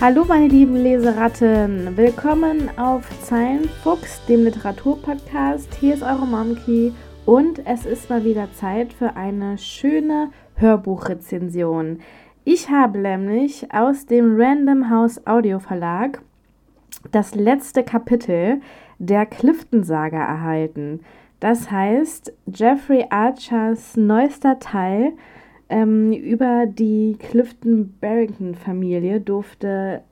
Hallo meine lieben Leseratten, willkommen auf Zeilenfuchs, dem Literaturpodcast. Hier ist eure Momki und es ist mal wieder Zeit für eine schöne Hörbuchrezension. Ich habe nämlich aus dem Random House Audio Verlag das letzte Kapitel der Clifton-Saga erhalten. Das heißt, Jeffrey Archers neuester Teil ähm, über die Clifton-Barrington-Familie durfte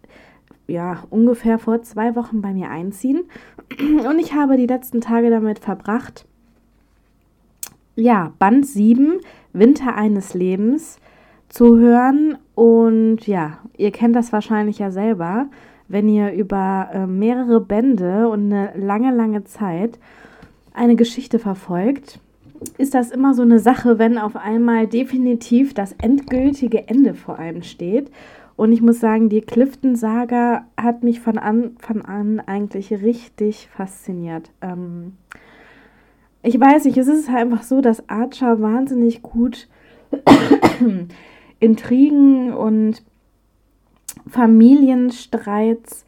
ja ungefähr vor zwei Wochen bei mir einziehen. Und ich habe die letzten Tage damit verbracht, ja, Band 7, Winter eines Lebens, zu hören. Und ja, ihr kennt das wahrscheinlich ja selber, wenn ihr über äh, mehrere Bände und eine lange, lange Zeit eine Geschichte verfolgt, ist das immer so eine Sache, wenn auf einmal definitiv das endgültige Ende vor einem steht. Und ich muss sagen, die Clifton-Saga hat mich von Anfang an eigentlich richtig fasziniert. Ähm ich weiß nicht, es ist einfach so, dass Archer wahnsinnig gut Intrigen und Familienstreits,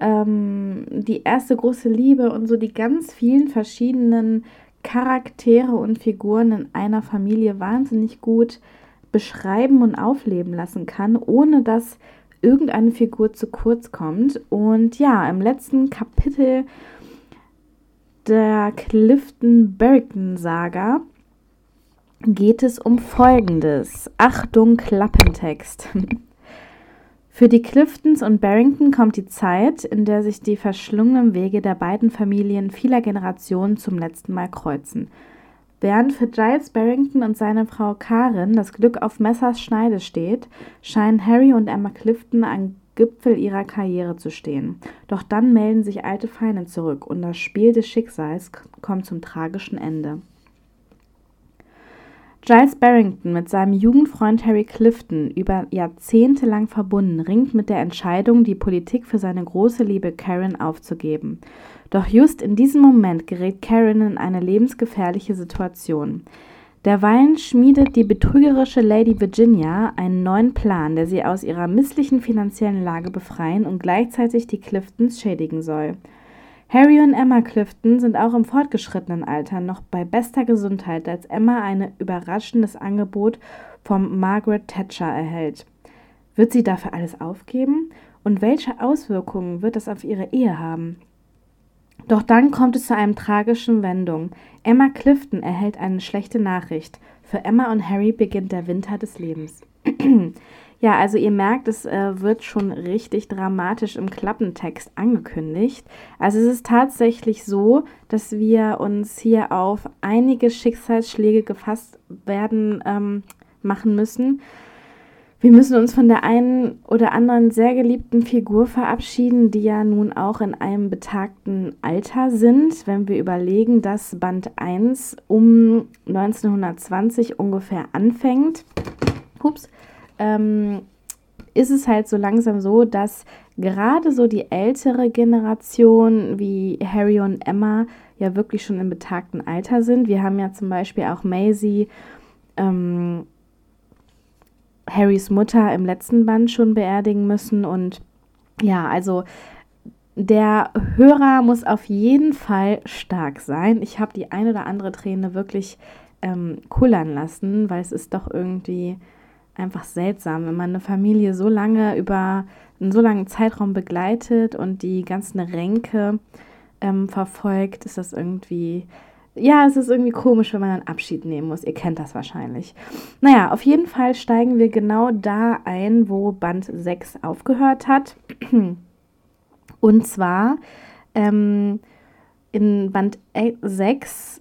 ähm, die erste große Liebe und so die ganz vielen verschiedenen Charaktere und Figuren in einer Familie wahnsinnig gut beschreiben und aufleben lassen kann, ohne dass irgendeine Figur zu kurz kommt. Und ja, im letzten Kapitel der Clifton-Burton-Saga geht es um Folgendes. Achtung, Klappentext. Für die Cliftons und Barrington kommt die Zeit, in der sich die verschlungenen Wege der beiden Familien vieler Generationen zum letzten Mal kreuzen. Während für Giles Barrington und seine Frau Karen das Glück auf Messers Schneide steht, scheinen Harry und Emma Clifton am Gipfel ihrer Karriere zu stehen. Doch dann melden sich alte Feinde zurück und das Spiel des Schicksals kommt zum tragischen Ende. Giles Barrington, mit seinem Jugendfreund Harry Clifton über Jahrzehnte lang verbunden, ringt mit der Entscheidung, die Politik für seine große Liebe Karen aufzugeben. Doch just in diesem Moment gerät Karen in eine lebensgefährliche Situation. Derweilen schmiedet die betrügerische Lady Virginia einen neuen Plan, der sie aus ihrer misslichen finanziellen Lage befreien und gleichzeitig die Cliftons schädigen soll. Harry und Emma Clifton sind auch im fortgeschrittenen Alter noch bei bester Gesundheit, als Emma ein überraschendes Angebot vom Margaret Thatcher erhält. Wird sie dafür alles aufgeben? Und welche Auswirkungen wird das auf ihre Ehe haben? Doch dann kommt es zu einer tragischen Wendung. Emma Clifton erhält eine schlechte Nachricht. Für Emma und Harry beginnt der Winter des Lebens. Ja, also ihr merkt, es äh, wird schon richtig dramatisch im Klappentext angekündigt. Also es ist tatsächlich so, dass wir uns hier auf einige Schicksalsschläge gefasst werden ähm, machen müssen. Wir müssen uns von der einen oder anderen sehr geliebten Figur verabschieden, die ja nun auch in einem betagten Alter sind. Wenn wir überlegen, dass Band 1 um 1920 ungefähr anfängt. Ups ähm, ist es halt so langsam so, dass gerade so die ältere Generation wie Harry und Emma ja wirklich schon im betagten Alter sind. Wir haben ja zum Beispiel auch Maisie, ähm, Harrys Mutter im letzten Band schon beerdigen müssen. Und ja, also der Hörer muss auf jeden Fall stark sein. Ich habe die ein oder andere Träne wirklich ähm, kullern lassen, weil es ist doch irgendwie einfach seltsam, wenn man eine Familie so lange über einen so langen Zeitraum begleitet und die ganzen Ränke ähm, verfolgt, ist das irgendwie, ja, es ist irgendwie komisch, wenn man einen Abschied nehmen muss. Ihr kennt das wahrscheinlich. Naja, auf jeden Fall steigen wir genau da ein, wo Band 6 aufgehört hat. Und zwar ähm, in Band 6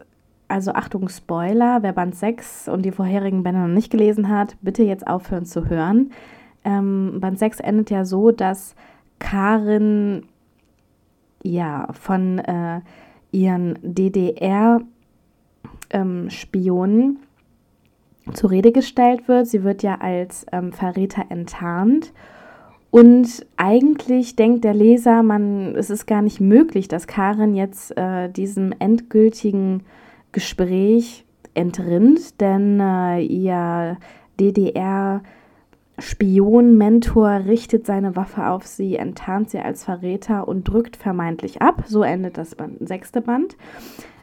also Achtung, Spoiler, wer Band 6 und die vorherigen Bände noch nicht gelesen hat, bitte jetzt aufhören zu hören. Ähm, Band 6 endet ja so, dass Karin ja von äh, ihren DDR-Spionen ähm, zur Rede gestellt wird. Sie wird ja als ähm, Verräter enttarnt. Und eigentlich denkt der Leser, man, es ist gar nicht möglich, dass Karin jetzt äh, diesem endgültigen Gespräch entrinnt, denn äh, ihr DDR Spion, Mentor richtet seine Waffe auf sie, enttarnt sie als Verräter und drückt vermeintlich ab. So endet das Band, sechste Band.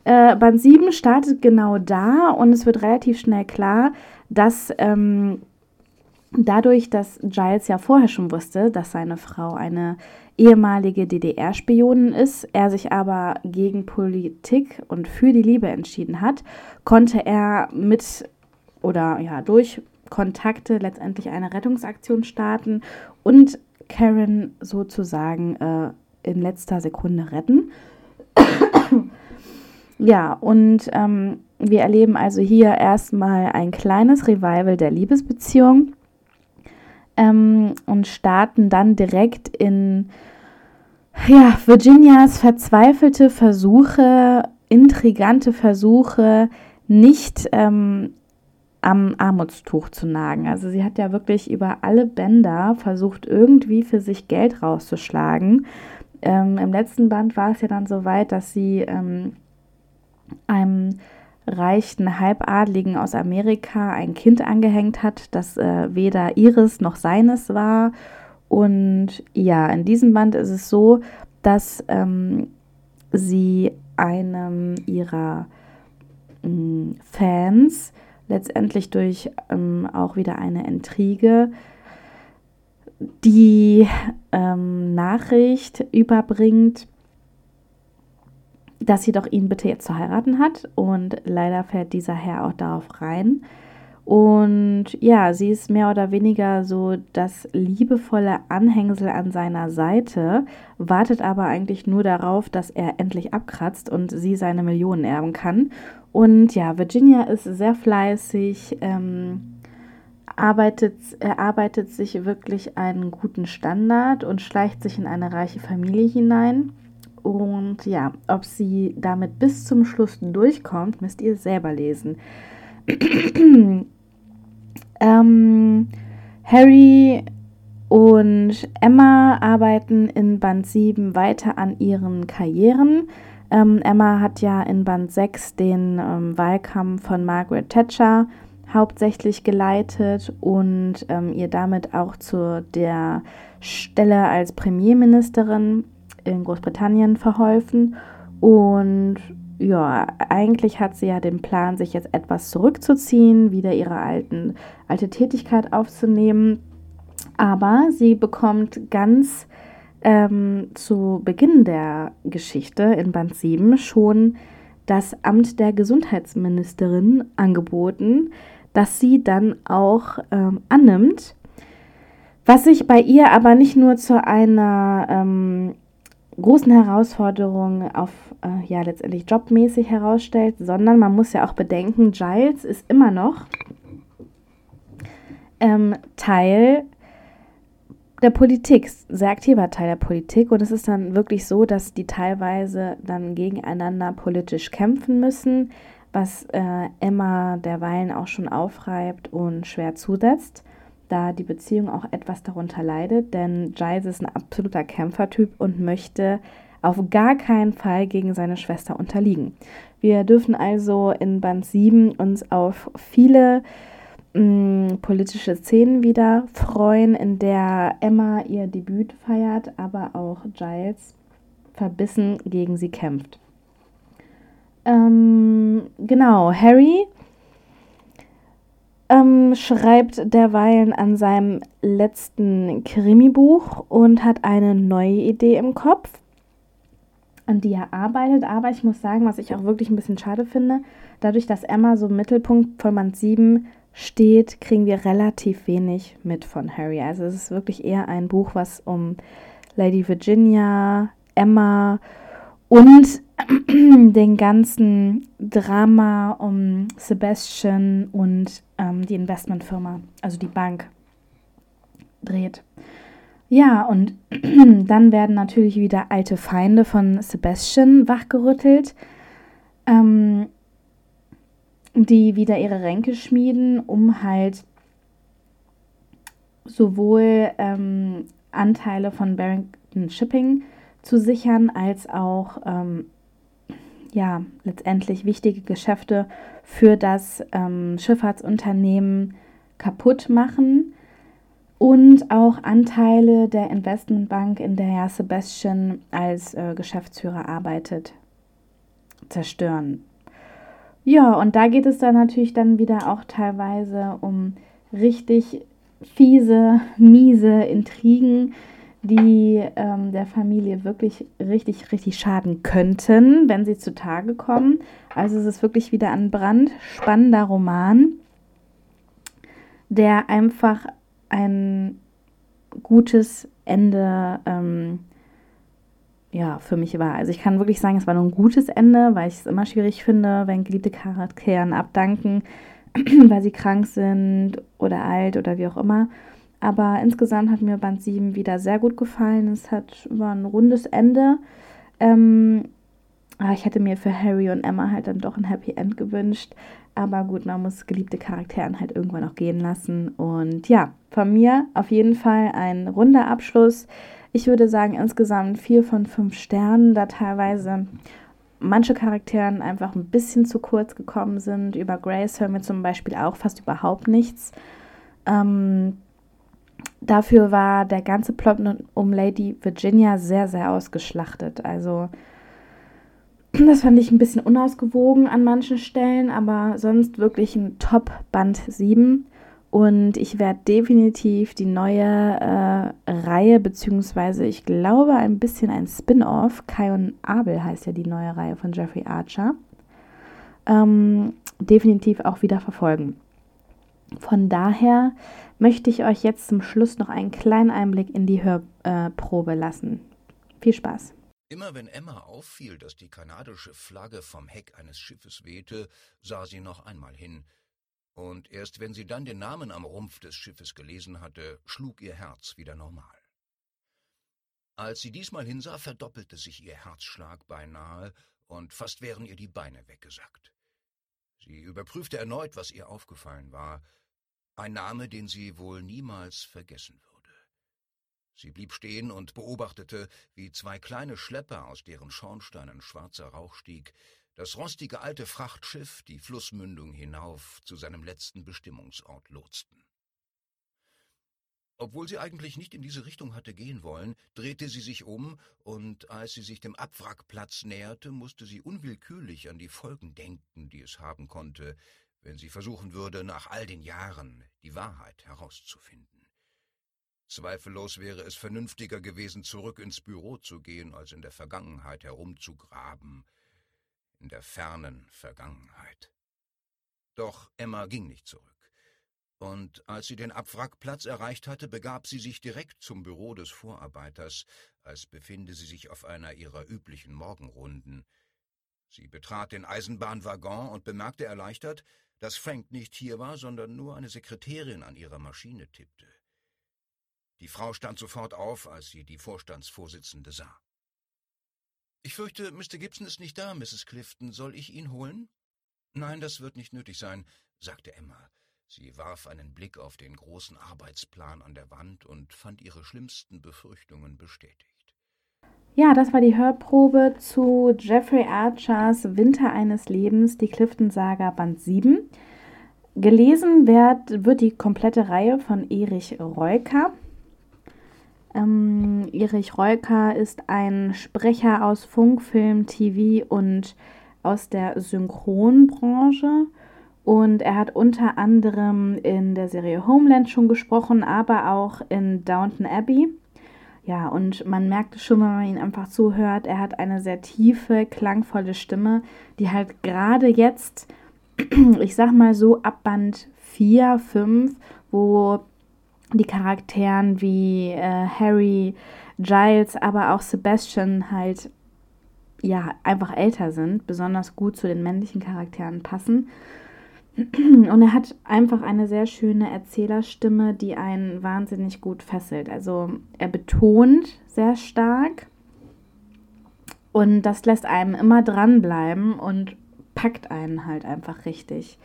Äh, Band 7 startet genau da und es wird relativ schnell klar, dass ähm, dadurch, dass Giles ja vorher schon wusste, dass seine Frau eine ehemalige DDR-Spionin ist, er sich aber gegen Politik und für die Liebe entschieden hat, konnte er mit oder ja durch Kontakte letztendlich eine Rettungsaktion starten und Karen sozusagen äh, in letzter Sekunde retten. ja, und ähm, wir erleben also hier erstmal ein kleines Revival der Liebesbeziehung ähm, und starten dann direkt in ja, Virginias verzweifelte Versuche, intrigante Versuche, nicht ähm, am Armutstuch zu nagen. Also sie hat ja wirklich über alle Bänder versucht, irgendwie für sich Geld rauszuschlagen. Ähm, Im letzten Band war es ja dann so weit, dass sie ähm, einem reichen Halbadligen aus Amerika ein Kind angehängt hat, das äh, weder ihres noch seines war. Und ja, in diesem Band ist es so, dass ähm, sie einem ihrer äh, Fans letztendlich durch ähm, auch wieder eine Intrige die ähm, Nachricht überbringt, dass sie doch ihn bitte jetzt zu heiraten hat. Und leider fällt dieser Herr auch darauf rein. Und ja, sie ist mehr oder weniger so das liebevolle Anhängsel an seiner Seite, wartet aber eigentlich nur darauf, dass er endlich abkratzt und sie seine Millionen erben kann. Und ja, Virginia ist sehr fleißig, ähm, arbeitet, erarbeitet sich wirklich einen guten Standard und schleicht sich in eine reiche Familie hinein. Und ja, ob sie damit bis zum Schluss durchkommt, müsst ihr selber lesen. ähm, Harry und Emma arbeiten in Band 7 weiter an ihren Karrieren. Ähm, Emma hat ja in Band 6 den ähm, Wahlkampf von Margaret Thatcher hauptsächlich geleitet und ähm, ihr damit auch zu der Stelle als Premierministerin in Großbritannien verholfen. Und ja, eigentlich hat sie ja den Plan, sich jetzt etwas zurückzuziehen, wieder ihre alten, alte Tätigkeit aufzunehmen. Aber sie bekommt ganz ähm, zu Beginn der Geschichte in Band 7 schon das Amt der Gesundheitsministerin angeboten, das sie dann auch ähm, annimmt. Was sich bei ihr aber nicht nur zu einer ähm, großen Herausforderungen auf, äh, ja, letztendlich jobmäßig herausstellt, sondern man muss ja auch bedenken, Giles ist immer noch ähm, Teil der Politik, sehr aktiver Teil der Politik. Und es ist dann wirklich so, dass die teilweise dann gegeneinander politisch kämpfen müssen, was äh, Emma derweilen auch schon aufreibt und schwer zusetzt da die Beziehung auch etwas darunter leidet, denn Giles ist ein absoluter Kämpfertyp und möchte auf gar keinen Fall gegen seine Schwester unterliegen. Wir dürfen also in Band 7 uns auf viele mh, mm, politische Szenen wieder freuen, in der Emma ihr Debüt feiert, aber auch Giles verbissen gegen sie kämpft. Ähm, genau, Harry ähm, schreibt derweilen an seinem letzten Krimibuch und hat eine neue Idee im Kopf, an die er arbeitet. Aber ich muss sagen, was ich auch wirklich ein bisschen schade finde, dadurch, dass Emma so im Mittelpunkt von Band 7 steht, kriegen wir relativ wenig mit von Harry. Also es ist wirklich eher ein Buch, was um Lady Virginia, Emma und den ganzen Drama um Sebastian und ähm, die Investmentfirma, also die Bank, dreht. Ja, und dann werden natürlich wieder alte Feinde von Sebastian wachgerüttelt, ähm, die wieder ihre Ränke schmieden, um halt sowohl ähm, Anteile von Barrington Shipping zu sichern, als auch ähm, ja, letztendlich wichtige Geschäfte für das ähm, Schifffahrtsunternehmen kaputt machen. und auch Anteile der Investmentbank, in der Sebastian als äh, Geschäftsführer arbeitet, zerstören. Ja, und da geht es dann natürlich dann wieder auch teilweise um richtig fiese, miese Intrigen, die ähm, der Familie wirklich richtig, richtig schaden könnten, wenn sie zutage kommen. Also es ist wirklich wieder ein brandspannender Roman, der einfach ein gutes Ende ähm, ja, für mich war. Also ich kann wirklich sagen, es war nur ein gutes Ende, weil ich es immer schwierig finde, wenn geliebte Charakteren abdanken, weil sie krank sind oder alt oder wie auch immer. Aber insgesamt hat mir Band 7 wieder sehr gut gefallen. Es hat war ein rundes Ende. Ähm, ah, ich hätte mir für Harry und Emma halt dann doch ein Happy End gewünscht. Aber gut, man muss geliebte Charakteren halt irgendwann auch gehen lassen. Und ja, von mir auf jeden Fall ein runder Abschluss. Ich würde sagen, insgesamt vier von fünf Sternen, da teilweise manche Charakteren einfach ein bisschen zu kurz gekommen sind. Über Grace hören wir zum Beispiel auch fast überhaupt nichts. Ähm, dafür war der ganze Plot um Lady Virginia sehr, sehr ausgeschlachtet. Also das fand ich ein bisschen unausgewogen an manchen Stellen, aber sonst wirklich ein Top-Band 7. Und ich werde definitiv die neue äh, Reihe, beziehungsweise ich glaube ein bisschen ein Spin-off, Kai und Abel heißt ja die neue Reihe von Jeffrey Archer, ähm, definitiv auch wieder verfolgen. Von daher möchte ich euch jetzt zum Schluss noch einen kleinen Einblick in die Hörprobe äh, lassen. Viel Spaß! Immer wenn Emma auffiel, dass die kanadische Flagge vom Heck eines Schiffes wehte, sah sie noch einmal hin, und erst wenn sie dann den Namen am Rumpf des Schiffes gelesen hatte, schlug ihr Herz wieder normal. Als sie diesmal hinsah, verdoppelte sich ihr Herzschlag beinahe, und fast wären ihr die Beine weggesackt. Sie überprüfte erneut, was ihr aufgefallen war, ein Name, den sie wohl niemals vergessen würde. Sie blieb stehen und beobachtete, wie zwei kleine Schlepper, aus deren Schornsteinen schwarzer Rauch stieg, das rostige alte Frachtschiff die Flussmündung hinauf zu seinem letzten Bestimmungsort lotsten. Obwohl sie eigentlich nicht in diese Richtung hatte gehen wollen, drehte sie sich um, und als sie sich dem Abwrackplatz näherte, musste sie unwillkürlich an die Folgen denken, die es haben konnte, wenn sie versuchen würde, nach all den Jahren die Wahrheit herauszufinden. Zweifellos wäre es vernünftiger gewesen, zurück ins Büro zu gehen, als in der Vergangenheit herumzugraben, in der fernen Vergangenheit. Doch Emma ging nicht zurück. Und als sie den Abwrackplatz erreicht hatte, begab sie sich direkt zum Büro des Vorarbeiters, als befinde sie sich auf einer ihrer üblichen Morgenrunden. Sie betrat den Eisenbahnwaggon und bemerkte erleichtert, dass Frank nicht hier war, sondern nur eine Sekretärin an ihrer Maschine tippte. Die Frau stand sofort auf, als sie die Vorstandsvorsitzende sah. Ich fürchte, Mr. Gibson ist nicht da, Mrs. Clifton. Soll ich ihn holen? Nein, das wird nicht nötig sein, sagte Emma. Sie warf einen Blick auf den großen Arbeitsplan an der Wand und fand ihre schlimmsten Befürchtungen bestätigt. Ja, das war die Hörprobe zu Jeffrey Archers Winter eines Lebens, die Clifton-Saga Band 7. Gelesen wird, wird die komplette Reihe von Erich Reuker. Ähm, Erich Reuker ist ein Sprecher aus Funk, Film, TV und aus der Synchronbranche. Und er hat unter anderem in der Serie Homeland schon gesprochen, aber auch in Downton Abbey. Ja, und man merkt schon, wenn man ihn einfach zuhört, er hat eine sehr tiefe, klangvolle Stimme, die halt gerade jetzt, ich sag mal so, ab Band 4, 5, wo die Charakteren wie äh, Harry, Giles, aber auch Sebastian halt ja einfach älter sind, besonders gut zu den männlichen Charakteren passen. Und er hat einfach eine sehr schöne Erzählerstimme, die einen wahnsinnig gut fesselt. Also er betont sehr stark und das lässt einem immer dranbleiben und packt einen halt einfach richtig.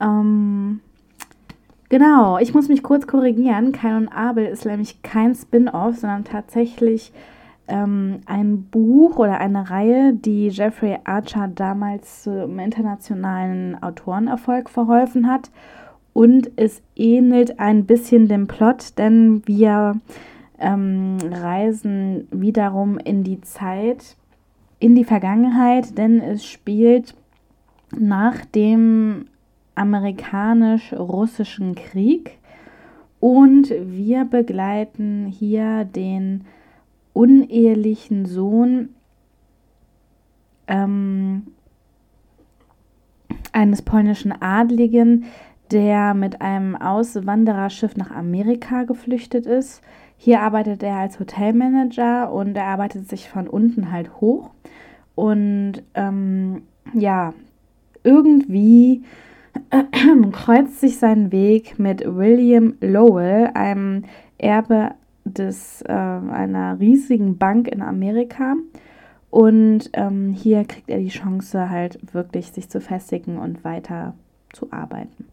Ähm, Genau, ich muss mich kurz korrigieren. Kain und Abel ist nämlich kein Spin-off, sondern tatsächlich ähm, ein Buch oder eine Reihe, die Jeffrey Archer damals zum internationalen Autorenerfolg verholfen hat. und es ähnelt ein bisschen dem Plot, denn wir ähm, reisen wiederum in die Zeit, in die Vergangenheit, denn es spielt nach dem amerikanisch-russischen Krieg und wir begleiten hier den unehelichen Sohn ähm, eines polnischen Adligen, der mit einem Auswandererschiff nach Amerika geflüchtet ist. Hier arbeitet er als Hotelmanager und er arbeitet sich von unten halt hoch. Und ähm, ja, irgendwie äh, kreuzt sich sein Weg mit William Lowell, einem Erbe des, äh, einer riesigen Bank in Amerika. Und ähm, hier kriegt er die Chance, halt wirklich sich zu festigen und weiter zu arbeiten.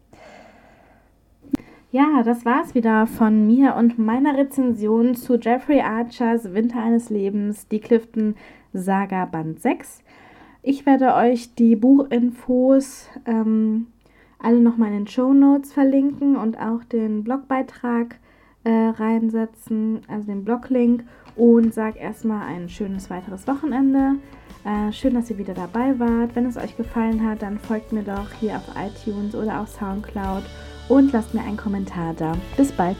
Ja, das war's wieder von mir und meiner Rezension zu Jeffrey Archers Winter eines Lebens, die Clifton Saga Band 6. Ich werde euch die Buchinfos ähm, alle nochmal in den Show Notes verlinken und auch den Blogbeitrag äh, reinsetzen, also den Bloglink und sage erstmal ein schönes weiteres Wochenende. Äh, schön, dass ihr wieder dabei wart. Wenn es euch gefallen hat, dann folgt mir doch hier auf iTunes oder auf Soundcloud und lasst mir einen Kommentar da. Bis bald.